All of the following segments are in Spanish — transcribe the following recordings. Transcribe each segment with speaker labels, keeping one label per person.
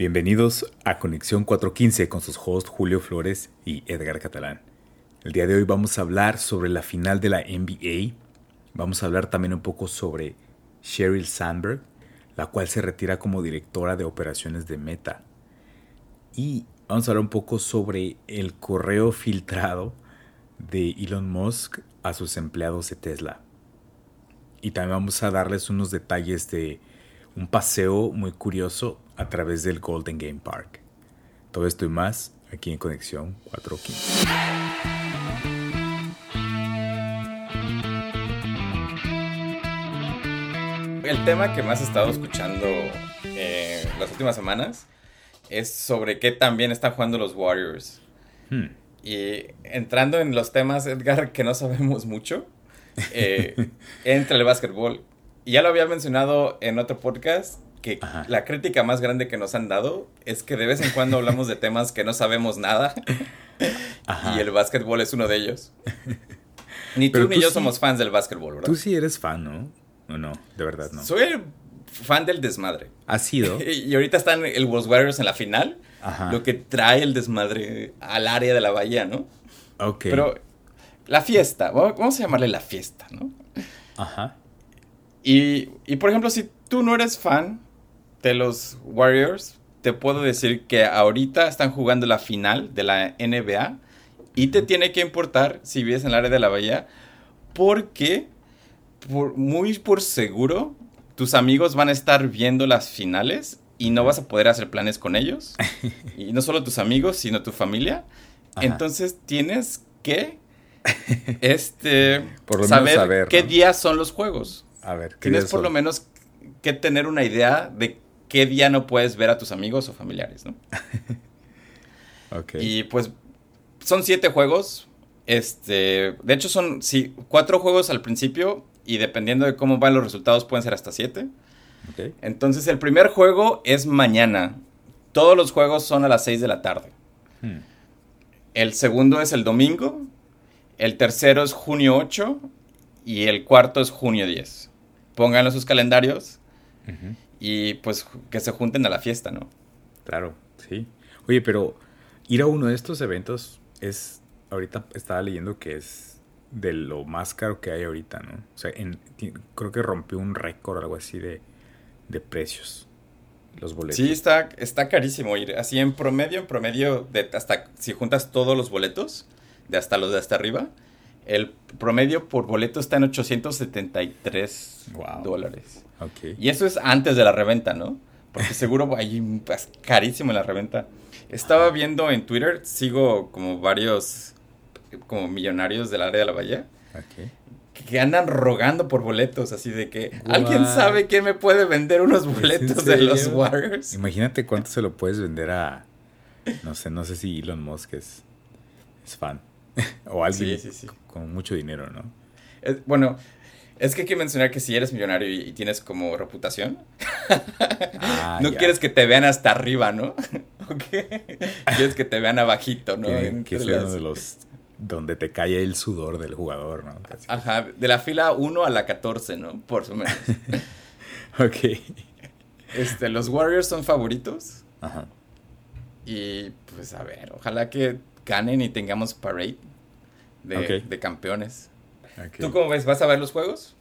Speaker 1: Bienvenidos a Conexión 415 con sus hosts Julio Flores y Edgar Catalán. El día de hoy vamos a hablar sobre la final de la NBA. Vamos a hablar también un poco sobre Sheryl Sandberg, la cual se retira como directora de operaciones de Meta. Y vamos a hablar un poco sobre el correo filtrado de Elon Musk a sus empleados de Tesla. Y también vamos a darles unos detalles de un paseo muy curioso a través del Golden Game Park. Todo esto y más aquí en Conexión 415.
Speaker 2: El tema que más he estado escuchando eh, las últimas semanas es sobre qué tan bien están jugando los Warriors. Hmm. Y entrando en los temas, Edgar, que no sabemos mucho, eh, entra el básquetbol. Y ya lo había mencionado en otro podcast, que la crítica más grande que nos han dado es que de vez en cuando hablamos de temas que no sabemos nada. Y el básquetbol es uno de ellos. Ni tú, ni yo somos fans del básquetbol, ¿verdad?
Speaker 1: Tú sí eres fan, ¿no? No, no, de verdad no.
Speaker 2: Soy el fan del desmadre.
Speaker 1: ¿Ha sido?
Speaker 2: y ahorita están el Wolves Warriors en la final. Lo que trae el desmadre al área de la bahía, ¿no?
Speaker 1: Ok.
Speaker 2: Pero la fiesta, vamos a llamarle la fiesta, ¿no?
Speaker 1: Ajá.
Speaker 2: Y, y por ejemplo, si tú no eres fan de los Warriors, te puedo decir que ahorita están jugando la final de la NBA y te tiene que importar si vives en el área de la bahía porque por, muy por seguro tus amigos van a estar viendo las finales y no vas a poder hacer planes con ellos. y no solo tus amigos, sino tu familia. Entonces tienes que este, saber, qué días son los juegos.
Speaker 1: A ver,
Speaker 2: tienes por lo menos que tener una idea de qué día no puedes ver a tus amigos o familiares, ¿no?
Speaker 1: ok.
Speaker 2: Y pues son siete juegos. Este, de hecho son sí, cuatro juegos al principio y dependiendo de cómo van los resultados pueden ser hasta siete.
Speaker 1: Okay.
Speaker 2: Entonces el primer juego es mañana. Todos los juegos son a las seis de la tarde. Hmm. El segundo es el domingo. El tercero es junio 8 y el cuarto es junio 10. Pónganlo en sus calendarios y pues que se junten a la fiesta, ¿no?
Speaker 1: Claro, sí. Oye, pero ir a uno de estos eventos es, ahorita estaba leyendo que es de lo más caro que hay ahorita, ¿no? O sea, creo que rompió un récord o algo así de, de precios. Los boletos.
Speaker 2: Sí, está, está carísimo ir. Así en promedio, en promedio, de hasta si juntas todos los boletos, de hasta los de hasta arriba, el promedio por boleto está en 873 dólares. Y eso es antes de la reventa, ¿no? Porque seguro hay es carísimo en la reventa. Estaba viendo en Twitter, sigo como varios como millonarios del área de la bahía. Que andan rogando por boletos, así de que alguien sabe quién me puede vender unos boletos de los Warriors.
Speaker 1: Imagínate cuánto se lo puedes vender a no sé, no sé si Elon Musk es, es fan. o alguien con mucho dinero, ¿no?
Speaker 2: bueno, es que hay que mencionar que si eres millonario y, tienes como reputación, ah, no quieres que te vean hasta arriba, ¿no? Quieres que te vean abajito, ¿no?
Speaker 1: Que, sea uno de los donde te cae el sudor del jugador, ¿no?
Speaker 2: Ajá, de la fila 1 a la 14, ¿no? Por su menos.
Speaker 1: ok.
Speaker 2: Este, los Warriors son favoritos.
Speaker 1: Ajá.
Speaker 2: Y pues a ver, ojalá que ganen y tengamos parade de, campeones. ¿Tú cómo ves? ¿Vas a ver los juegos?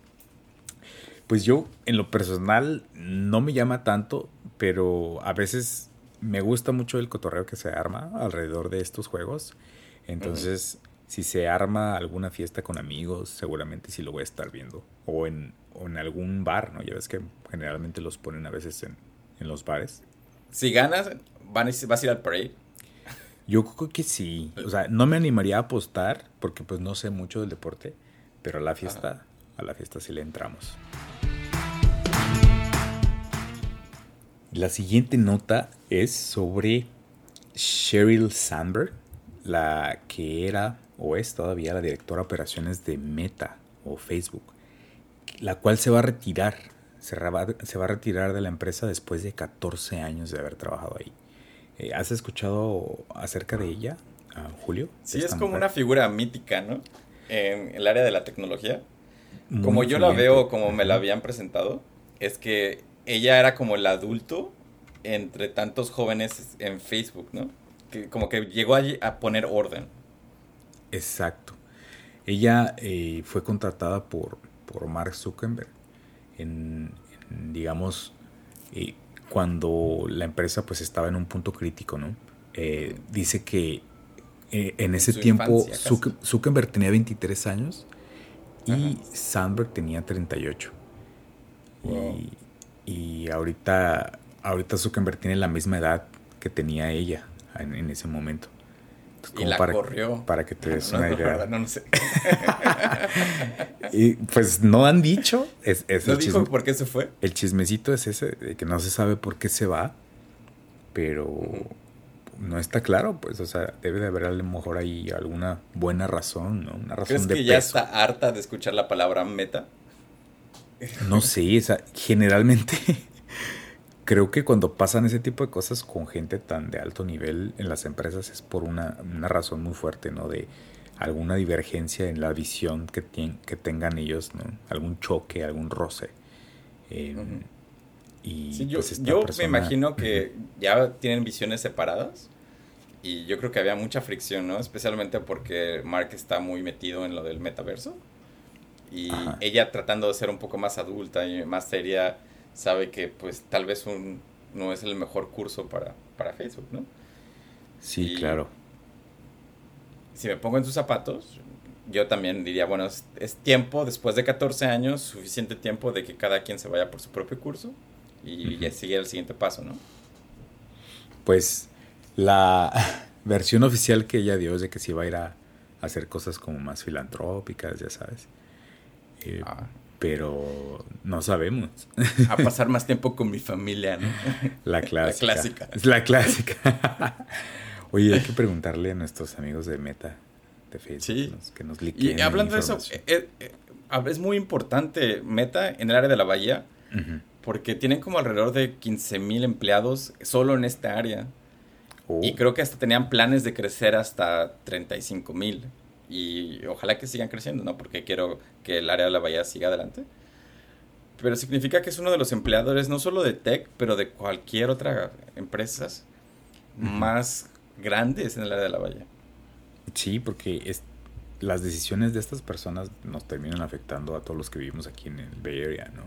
Speaker 1: Pues yo, en lo personal, no me llama tanto, pero a veces me gusta mucho el cotorreo que se arma alrededor de estos juegos. Entonces, si se arma alguna fiesta con amigos, seguramente sí lo voy a estar viendo. O en, en algún bar, ¿no? Ya ves que generalmente los ponen a veces en, en los bares.
Speaker 2: Si ganas, vas a ir al parade.
Speaker 1: Yo creo que sí. O sea, no me animaría a apostar porque pues no sé mucho del deporte, pero a la fiesta, a la fiesta sí le entramos. La siguiente nota es sobre Sheryl Sandberg, la que era o es todavía la directora de operaciones de Meta o Facebook, la cual se va a retirar, se va, se va a retirar de la empresa después de 14 años de haber trabajado ahí. Eh, ¿Has escuchado acerca de ella, Julio?
Speaker 2: Sí, es como una figura mítica, ¿no? En el área de la tecnología. como yo la veo, como me la habían presentado, es que ella era como el adulto entre tantos jóvenes en Facebook, ¿no? Que como que llegó allí a poner orden.
Speaker 1: Exacto. Ella eh, fue contratada por, por Mark Zuckerberg en, digamos, eh, cuando la empresa pues estaba en un punto crítico, ¿no? Eh, dice que en ese tiempo Zuckerberg tenía 23 años y Sandberg tenía 38. Y, y, ahorita, ahorita Zuckerberg tiene la misma edad que tenía ella en ese momento
Speaker 2: y la
Speaker 1: para,
Speaker 2: corrió.
Speaker 1: Para que te des una idea.
Speaker 2: No, no sé.
Speaker 1: y pues no han dicho. Es,
Speaker 2: ¿No dijo por qué se fue?
Speaker 1: El chismecito es ese, de que no se sabe por qué se va, pero no está claro, pues, o sea, debe de haber a lo mejor ahí alguna buena razón, ¿no? Una razón
Speaker 2: ¿Crees que ya está harta de escuchar la palabra meta?
Speaker 1: No sé, o sea, generalmente creo que cuando pasan ese tipo de cosas con gente tan de alto nivel en las empresas es por una, razón muy fuerte, ¿no? De alguna divergencia en la visión que, que tengan ellos, ¿no? Algún choque, algún roce. Em,
Speaker 2: y yo, pues, yo me imagino que ya tienen visiones separadas y yo creo que había mucha fricción, ¿no? Especialmente porque Mark está muy metido en lo del metaverso y ella tratando de ser un poco más adulta y más seria sabe que pues tal vez un, no es el mejor curso para, para Facebook, ¿no?
Speaker 1: Sí, claro.
Speaker 2: Si me pongo en sus zapatos, yo también diría, bueno, es, tiempo, después de 14 años, suficiente tiempo de que cada quien se vaya por su propio curso y ya sigue el siguiente paso, ¿no?
Speaker 1: Pues la versión oficial que ella dio es de que se iba a ir a hacer cosas como más filantrópicas, ya sabes. Eh, ah pero no sabemos.
Speaker 2: A pasar más tiempo con mi familia, ¿no?
Speaker 1: La clásica. La clásica. Es la clásica. Oye, hay que preguntarle a nuestros amigos de Meta, de Facebook, que nos, que
Speaker 2: Y hablando de eso, eh, eh, es, muy importante Meta en el área de la bahía, porque tienen como alrededor de 15 mil empleados solo en esta área. Oh. Y creo que hasta tenían planes de crecer hasta 35 mil y ojalá que sigan creciendo, ¿no? Porque quiero que el área de la bahía siga adelante. Pero significa que es uno de los empleadores, no solo de tech, pero de cualquier otra empresa más grandes en el área de la bahía.
Speaker 1: Sí, porque es, las decisiones de estas personas nos terminan afectando a todos los que vivimos aquí en el Bay Area, ¿no?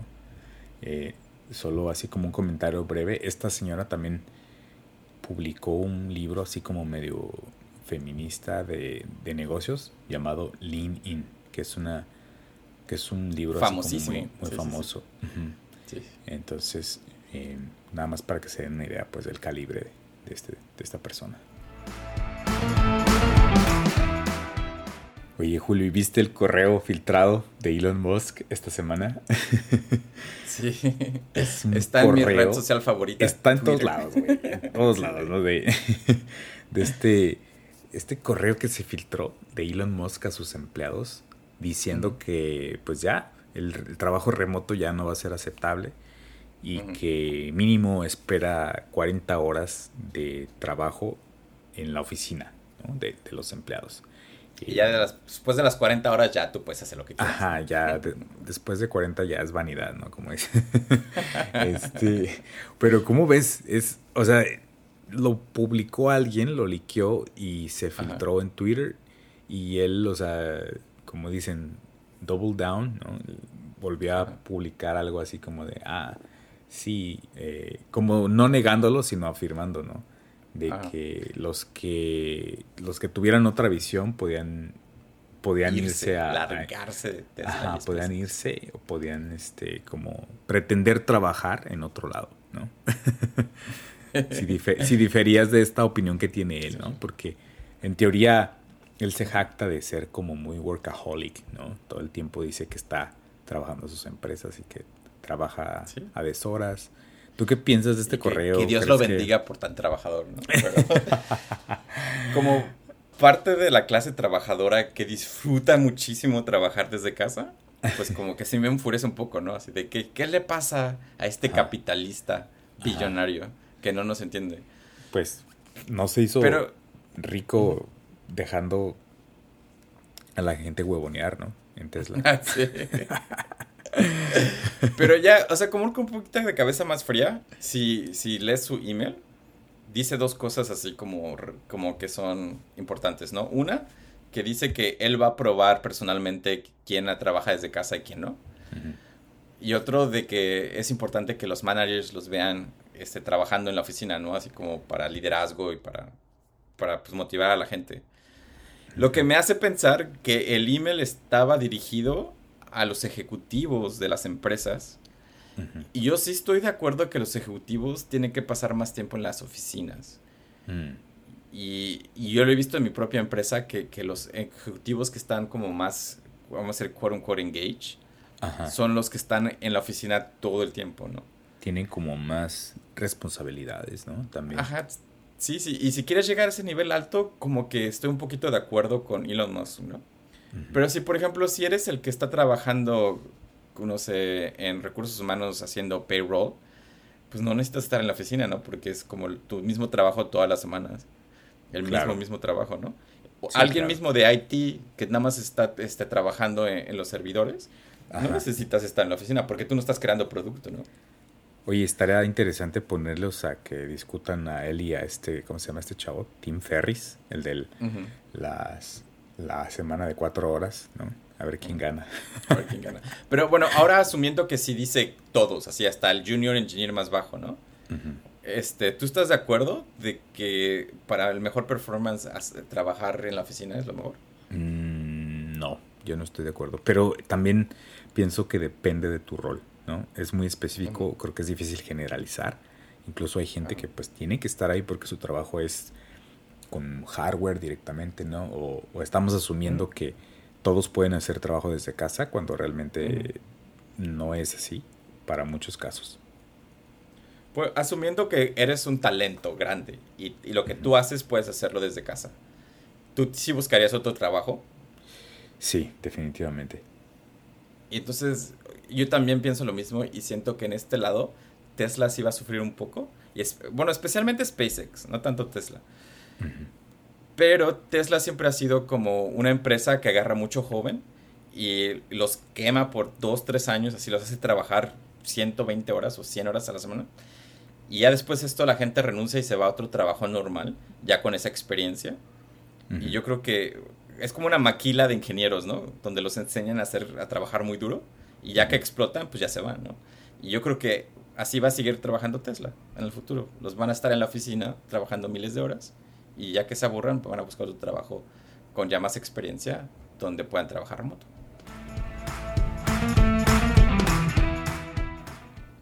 Speaker 1: Eh, solo así como un comentario breve, esta señora también publicó un libro así como medio feminista de, negocios llamado Lean In, que es una que es un libro
Speaker 2: famosísimo,
Speaker 1: muy, famoso. Entonces, eh, nada más para que se den una idea pues del calibre de, este, de esta persona. Oye, Julio, ¿y viste el correo filtrado de Elon Musk esta semana?
Speaker 2: Sí, está en mi red social favorita.
Speaker 1: Está en todos lados, güey. En todos lados, ¿no? De, de este este correo que se filtró de Elon Musk a sus empleados diciendo que pues ya el, trabajo remoto ya no va a ser aceptable y que mínimo espera 40 horas de trabajo en la oficina de, los empleados.
Speaker 2: Y ya después de las 40 horas ya tú puedes hacer lo que quieras.
Speaker 1: Ajá, ya después de 40 ya es vanidad, ¿no? Como dice. este, pero ¿cómo ves? Es, o sea, lo publicó alguien, lo liqueó y se filtró en Twitter. Y él, o sea, como dicen, double down, ¿no? Volvió a publicar algo así como de, ah, sí, eh, como no negándolo, sino afirmando, ¿no? De que los que los que tuvieran otra visión podían podían irse, a
Speaker 2: largarse
Speaker 1: de ajá, podían irse o podían este como pretender trabajar en otro lado, ¿no? si, diferías de esta opinión que tiene él, ¿no? Porque en teoría él se jacta de ser como muy workaholic, ¿no? Todo el tiempo dice que está trabajando en sus empresas y que trabaja a deshoras. ¿Tú qué piensas de este correo?
Speaker 2: Que Dios lo bendiga por tan trabajador, ¿no? como parte de la clase trabajadora que disfruta muchísimo trabajar desde casa, pues como que sí me enfurece un poco, ¿no? Así de que, ¿qué le pasa a este capitalista billonario? Que no nos entiende.
Speaker 1: Pues no se hizo rico dejando a la gente huevonear, ¿no? En Tesla.
Speaker 2: sí. Pero ya, o sea, como un poquito de cabeza más fría, si, si lees su email, dice dos cosas así como, como que son importantes, ¿no? Una, que dice que él va a probar personalmente quién trabaja desde casa y quién no. Y otro de que es importante que los managers los vean este, trabajando en la oficina, ¿no? Así como para liderazgo y para, para pues, motivar a la gente. Lo que me hace pensar que el email estaba dirigido a los ejecutivos de las empresas. Y yo sí estoy de acuerdo que los ejecutivos tienen que pasar más tiempo en las oficinas. Mm. Y, yo lo he visto en mi propia empresa que, los ejecutivos que están como más, vamos a decir, quote unquote engage, son los que están en la oficina todo el tiempo, ¿no?
Speaker 1: Tienen como más responsabilidades, ¿no? También.
Speaker 2: Ajá, sí, sí. Y si quieres llegar a ese nivel alto, como que estoy un poquito de acuerdo con Elon Musk, ¿no? Pero si, por ejemplo, si eres el que está trabajando, no sé, en recursos humanos haciendo payroll, pues no necesitas estar en la oficina, ¿no? Porque es como tu mismo trabajo todas las semanas. El mismo, mismo trabajo, ¿no? alguien mismo de IT que nada más está este, trabajando en, los servidores, no necesitas estar en la oficina porque tú no estás creando producto, ¿no?
Speaker 1: Oye, estaría interesante ponerlos a que discutan a él y a este, ¿cómo se llama este chavo? Tim Ferris, el de las la semana de cuatro horas, ¿no? A ver quién gana.
Speaker 2: A ver quién gana. Pero bueno, ahora asumiendo que sí dice todos, así hasta el junior engineer más bajo, ¿no? Este, ¿tú estás de acuerdo de que para el mejor performance trabajar en la oficina es lo mejor?
Speaker 1: Mm, no, yo no estoy de acuerdo. Pero también pienso que depende de tu rol, ¿no? Es muy específico, creo que es difícil generalizar. Incluso hay gente que pues tiene que estar ahí porque su trabajo es con hardware directamente, ¿no? O, estamos asumiendo que todos pueden hacer trabajo desde casa cuando realmente no es así para muchos casos.
Speaker 2: Pues asumiendo que eres un talento grande y, lo que tú haces puedes hacerlo desde casa. ¿Tú sí buscarías otro trabajo?
Speaker 1: Sí, definitivamente.
Speaker 2: Y entonces yo también pienso lo mismo y siento que en este lado Tesla sí va a sufrir un poco. Y es, bueno, especialmente SpaceX, no tanto Tesla. Pero Tesla siempre ha sido como una empresa que agarra mucho joven y los quema por dos, tres años, así los hace trabajar 120 horas o 100 horas a la semana. Y ya después esto la gente renuncia y se va a otro trabajo normal, ya con esa experiencia. Y yo creo que es como una maquila de ingenieros, ¿no? Donde los enseñan a, hacer, a trabajar muy duro y ya que explotan, pues ya se van, ¿no? Y yo creo que así va a seguir trabajando Tesla en el futuro. Los van a estar en la oficina trabajando miles de horas y ya que se aburran, pues van a buscar otro trabajo con ya más experiencia donde puedan trabajar remoto.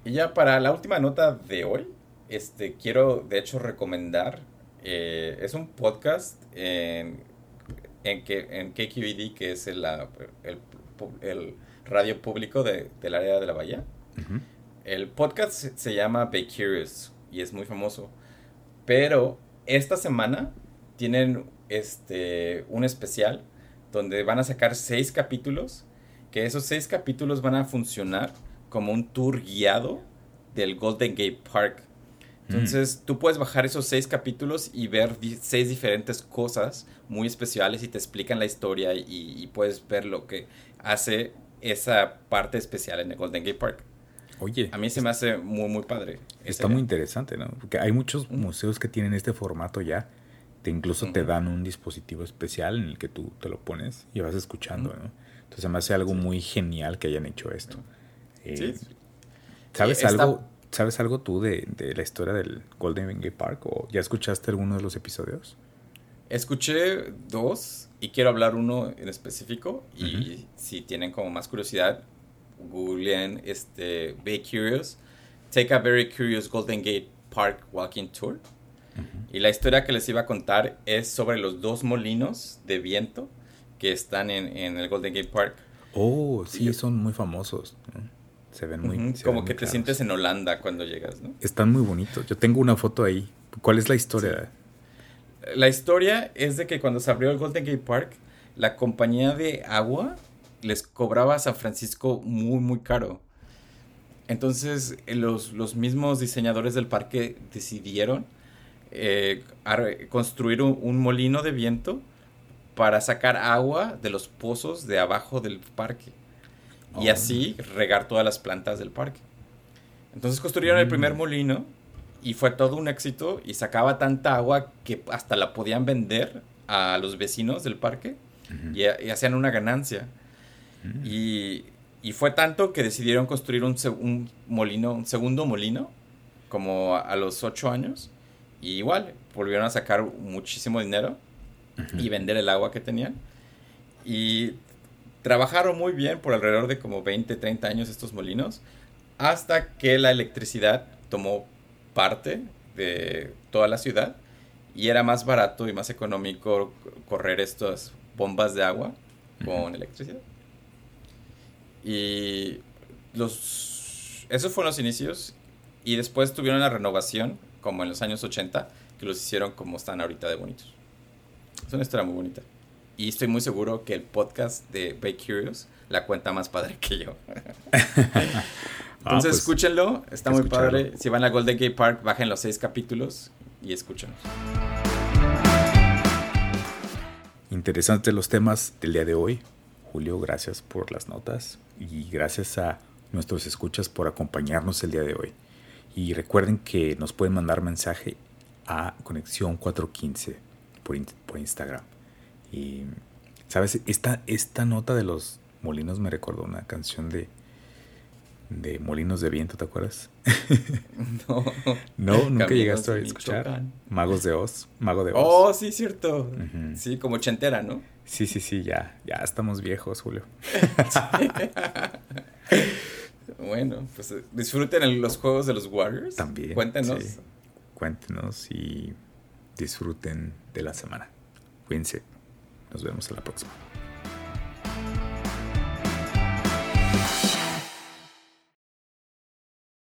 Speaker 2: Y ya para la última nota de hoy, este, quiero de hecho recomendar, eh, es un podcast en, en, que, en KQED, que es el, el, radio público de, del área de la bahía. El podcast se llama Be Curious y es muy famoso, pero esta semana tienen este, un especial donde van a sacar seis capítulos, que esos seis capítulos van a funcionar como un tour guiado del Golden Gate Park. Entonces, mm. tú puedes bajar esos seis capítulos y ver seis diferentes cosas muy especiales y te explican la historia y, puedes ver lo que hace esa parte especial en el Golden Gate Park. Oye. A mí se me hace muy, muy padre.
Speaker 1: Está muy interesante, ¿no? Porque hay muchos museos que tienen este formato ya. Te incluso te dan un dispositivo especial en el que tú te lo pones y vas escuchando, ¿no? Entonces me hace algo muy genial que hayan hecho esto. Eh, ¿Sabes algo? ¿Sabes algo tú de, la historia del Golden Gate Park? ¿O ya escuchaste alguno de los episodios?
Speaker 2: Escuché dos y quiero hablar uno en específico. Y si tienen como más curiosidad, googleen este, Be Curious, Take a Very Curious Golden Gate Park Walking Tour. Y la historia que les iba a contar es sobre los dos molinos de viento que están en, en el Golden Gate Park.
Speaker 1: Oh, sí, son muy famosos. Se ven muy.
Speaker 2: como que te sientes en Holanda cuando llegas, ¿no?
Speaker 1: Están muy bonitos. Yo tengo una foto ahí. ¿Cuál es la historia?
Speaker 2: La historia es de que cuando se abrió el Golden Gate Park, la compañía de agua les cobraba a San Francisco muy, muy caro. Entonces, eh, los, los mismos diseñadores del parque decidieron eh, construir un, molino de viento para sacar agua de los pozos de abajo del parque. y
Speaker 1: Oh.
Speaker 2: así regar todas las plantas del parque. Entonces construyeron el primer
Speaker 1: Mm.
Speaker 2: molino y fue todo un éxito y sacaba tanta agua que hasta la podían vender a los vecinos del parque y, y hacían una ganancia.
Speaker 1: Mm.
Speaker 2: Y, y fue tanto que decidieron construir un, molino, un segundo molino, como a, a los ocho años. Y igual, volvieron a sacar muchísimo dinero y vender el agua que tenían. Y trabajaron muy bien por alrededor de como 20, 30 años estos molinos, hasta que la electricidad tomó parte de toda la ciudad y era más barato y más económico correr estas bombas de agua con electricidad. Y los esos fueron los inicios y después tuvieron la renovación como en los años 80 que los hicieron como están ahorita de bonitos. Es una historia muy bonita. Y estoy muy seguro que el podcast de Bay Curious la cuenta más padre que yo. Entonces
Speaker 1: pues,
Speaker 2: escúchenlo, está muy
Speaker 1: escucharlo.
Speaker 2: padre. Si van a Golden Gate Park, bajen los seis capítulos y escúchenlos.
Speaker 1: Interesantes los temas del día de hoy. Julio, gracias por las notas y gracias a nuestros escuchas por acompañarnos el día de hoy. Y recuerden que nos pueden mandar mensaje a Conexión 415 por, por Instagram. Y, ¿sabes? Esta, esta nota de los molinos me recordó una canción de, de Molinos de Viento, ¿te acuerdas?
Speaker 2: No.
Speaker 1: No, nunca
Speaker 2: Caminos
Speaker 1: llegaste a escuchar.
Speaker 2: Michoacán.
Speaker 1: Magos de Oz. Mago de Oz.
Speaker 2: Oh, sí, cierto. Sí, como chentera, ¿no?
Speaker 1: Sí, sí, sí, ya, ya estamos viejos, Julio.
Speaker 2: Bueno, pues eh, disfruten los juegos de los Warriors.
Speaker 1: También.
Speaker 2: Cuéntenos.
Speaker 1: sí. Cuéntenos y disfruten de la semana. Cuídense. Nos vemos a la próxima.